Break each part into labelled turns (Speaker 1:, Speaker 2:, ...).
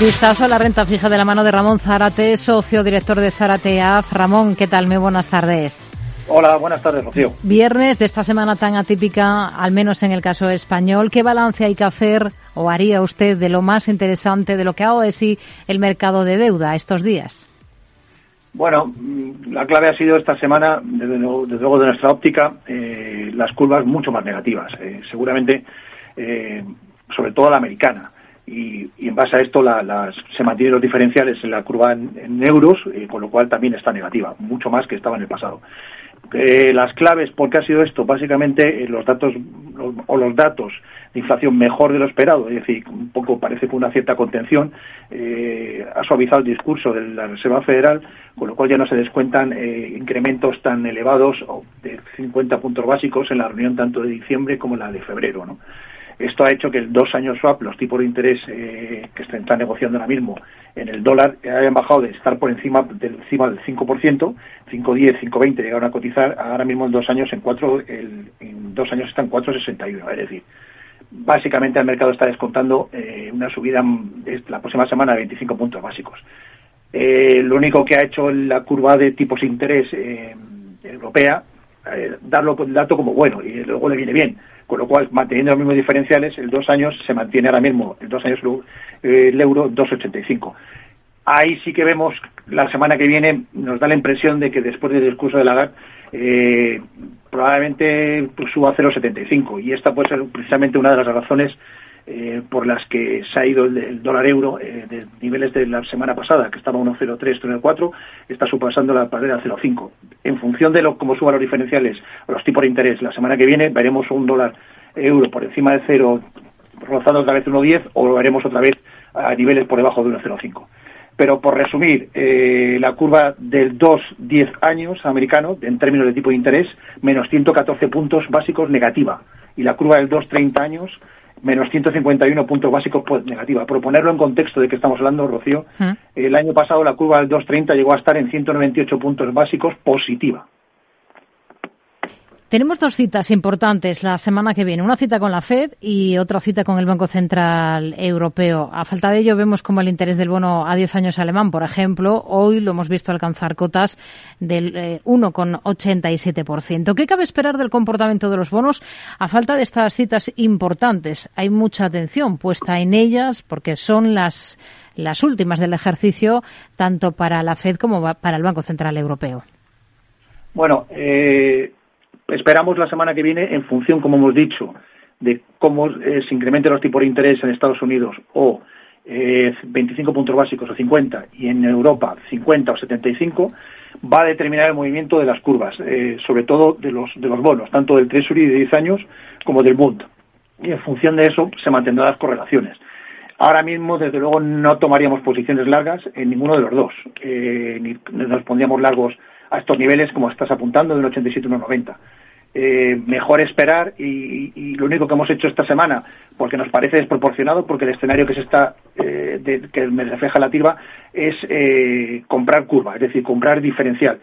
Speaker 1: Vistazo a la renta fija de la mano de Ramón Zárate, socio director de Zárate AF. Ramón, ¿qué tal? Muy buenas tardes.
Speaker 2: Hola, buenas tardes, Rocío.
Speaker 1: Viernes de esta semana tan atípica, al menos en el caso español. ¿Qué balance hay que hacer o haría usted de lo más interesante de lo que ha de sí el mercado de deuda estos días?
Speaker 2: Bueno, la clave ha sido esta semana, desde luego, de nuestra óptica, eh, las curvas mucho más negativas. Eh, seguramente, eh, sobre todo la americana y, en base a esto se mantienen los diferenciales en la curva en, euros, eh, con lo cual también está negativa, mucho más que estaba en el pasado. Eh, las claves, ¿por qué ha sido esto? Básicamente eh, los datos o los datos de inflación mejor de lo esperado, es decir, un poco parece que una cierta contención ha suavizado el discurso de la Reserva Federal, con lo cual ya no se descuentan incrementos tan elevados de 50 puntos básicos en la reunión tanto de diciembre como la de febrero, ¿no? Esto ha hecho que el dos años swap, los tipos de interés eh, que se están negociando ahora mismo en el dólar, hayan bajado de estar por encima del, encima del 5%, 5,10, 5,20 llegaron a cotizar, ahora mismo en dos años en cuatro, en dos años están 4,61, es decir, básicamente el mercado está descontando eh, una subida la próxima semana de 25 puntos básicos. Eh, lo único que ha hecho la curva de tipos de interés europea, darlo el dato como bueno y luego le viene bien con lo cual, manteniendo los mismos diferenciales, el dos años se mantiene ahora mismo, el dos años eh, el euro 2,85. Ahí sí que vemos, la semana que viene, nos da la impresión de que después del discurso de Lagarde, eh, probablemente pues, suba a 0,75. Y esta puede ser precisamente una de las razones eh, por las que se ha ido el, dólar euro eh, de niveles de la semana pasada, que estaba 1,03, 1,04, está supasando la barrera 0,5. En función de lo, cómo suban los diferenciales los tipos de interés la semana que viene, veremos un dólar euro por encima de 0, rozando otra vez 1,10 o lo veremos otra vez a niveles por debajo de 1,05. Pero por resumir, eh, la curva del 2-10 años americano, en términos de tipo de interés, menos 114 puntos básicos negativa. Y la curva del 2-30 años, menos 151 puntos básicos pues, negativa. Por ponerlo en contexto de que estamos hablando, Rocío, mm. el año pasado la curva del 230 llegó a estar en 198 puntos básicos positiva.
Speaker 1: Tenemos dos citas importantes la semana que viene, una cita con la Fed y otra cita con el Banco Central Europeo. A falta de ello, vemos como el interés del bono a 10 años alemán, por ejemplo, hoy lo hemos visto alcanzar cotas del 1,87%. Eh, ¿Qué cabe esperar del comportamiento de los bonos a falta de estas citas importantes? Hay mucha atención puesta en ellas porque son las, las últimas del ejercicio tanto para la Fed como para el Banco Central Europeo.
Speaker 2: Bueno, eh, Esperamos la semana que viene, en función, como hemos dicho, de cómo eh, se incrementen los tipos de interés en Estados Unidos o 25 eh, puntos básicos o 50 y en Europa 50 o 75, va a determinar el movimiento de las curvas, eh, sobre todo de los, de los bonos, tanto del Treasury de 10 años como del Bund. Y en función de eso se mantendrán las correlaciones. Ahora mismo, desde luego, no tomaríamos posiciones largas en ninguno de los dos. ni nos pondríamos largos a estos niveles, como estás apuntando, de un 87 a un 90. Eh, mejor esperar y, lo único que hemos hecho esta semana, porque nos parece desproporcionado, porque el escenario que se está eh, que me refleja la TIRBA es eh, comprar curva, es decir, comprar diferencial.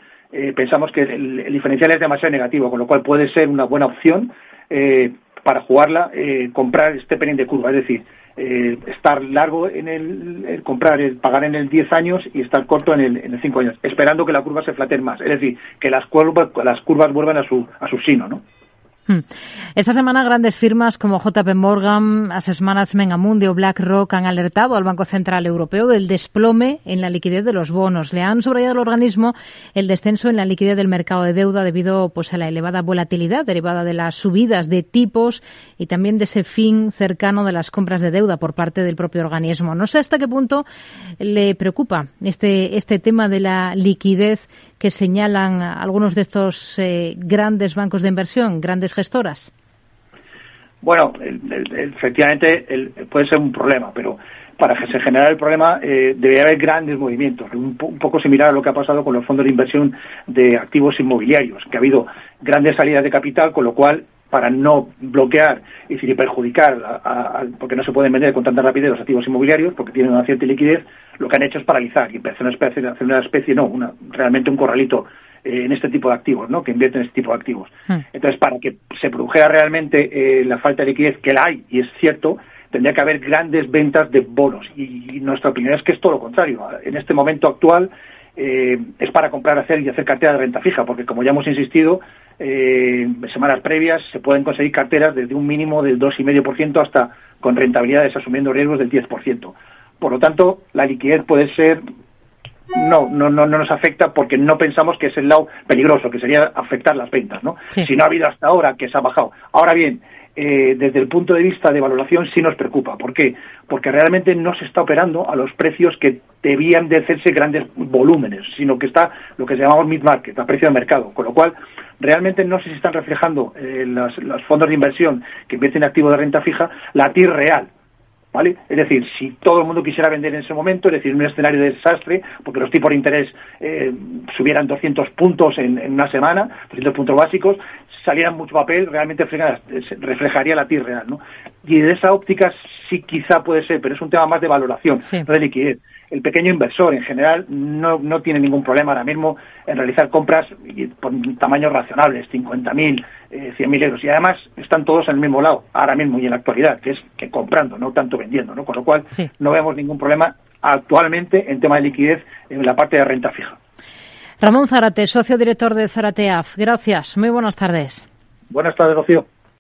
Speaker 2: pensamos que el, diferencial es demasiado negativo, con lo cual puede ser una buena opción para jugarla, comprar este pelín de curva, es decir, eh, estar largo en el, comprar, el pagar en el 10 años y estar corto en el, en el 5 años, esperando que la curva se flateen más, es decir, que las curvas, las curvas vuelvan a su, a su sino, ¿no?
Speaker 1: Hmm. Esta semana grandes firmas como JP Morgan, Asset Management Amundi o BlackRock han alertado al Banco Central Europeo del desplome en la liquidez de los bonos. Le han subrayado al organismo el descenso en la liquidez del mercado de deuda debido pues, a la elevada volatilidad derivada de las subidas de tipos y también de ese fin cercano de las compras de deuda por parte del propio organismo. No sé hasta qué punto le preocupa este, este tema de la liquidez que señalan algunos de estos eh, grandes bancos de inversión, grandes
Speaker 2: Bueno, efectivamente puede ser un problema, pero para que se generara el problema eh, debería haber grandes movimientos, un, poco similar a lo que ha pasado con los fondos de inversión de activos inmobiliarios, que ha habido grandes salidas de capital, con lo cual para no bloquear y decir, perjudicar, porque no se pueden vender con tanta rapidez los activos inmobiliarios, porque tienen una cierta liquidez, lo que han hecho es paralizar y empezar una especie, hacer una especie, no, una, realmente un corralito eh, en este tipo de activos, ¿no? que invierten en este tipo de activos. Hmm. Entonces, para que se produjera realmente eh, la falta de liquidez, que la hay, y es cierto, tendría que haber grandes ventas de bonos. Y, nuestra opinión es que es todo lo contrario. En este momento actual eh, es para comprar hacer y hacer cartera de renta fija, porque como ya hemos insistido, eh, semanas previas se pueden conseguir carteras desde un mínimo del 2,5% hasta con rentabilidades asumiendo riesgos del 10%. Por lo tanto, la liquidez puede ser no, no, no, no nos afecta porque no pensamos que es el lado peligroso, que sería afectar las ventas, ¿no? Si no ha habido hasta ahora que se ha bajado. Ahora bien, eh, desde el punto de vista de valoración sí nos preocupa. ¿Por qué? Porque realmente no se está operando a los precios que debían de hacerse grandes volúmenes, sino que está lo que llamamos mid-market, a precio de mercado. Con lo cual, realmente no se están reflejando eh, los, los fondos de inversión que invierten en activos de renta fija la TIR real ¿Vale? Es decir, si todo el mundo quisiera vender en ese momento, es decir, un escenario de desastre, porque los tipos de interés eh, subieran 200 puntos en, una semana, 200 puntos básicos, salieran mucho papel, realmente reflejaría la TIR real, ¿no? Y de esa óptica sí quizá puede ser, pero es un tema más de valoración, no de liquidez el pequeño inversor en general no, no tiene ningún problema ahora mismo en realizar compras por tamaños racionables, 50.000, eh, 100.000 euros. Y además están todos en el mismo lado, ahora mismo y en la actualidad, que es que comprando, no tanto vendiendo. ¿no? Con lo cual no vemos ningún problema actualmente en tema de liquidez en la parte de renta fija.
Speaker 1: Ramón Zarate, socio director de Zarateaf. Gracias. Muy buenas tardes.
Speaker 2: Buenas tardes, Rocío.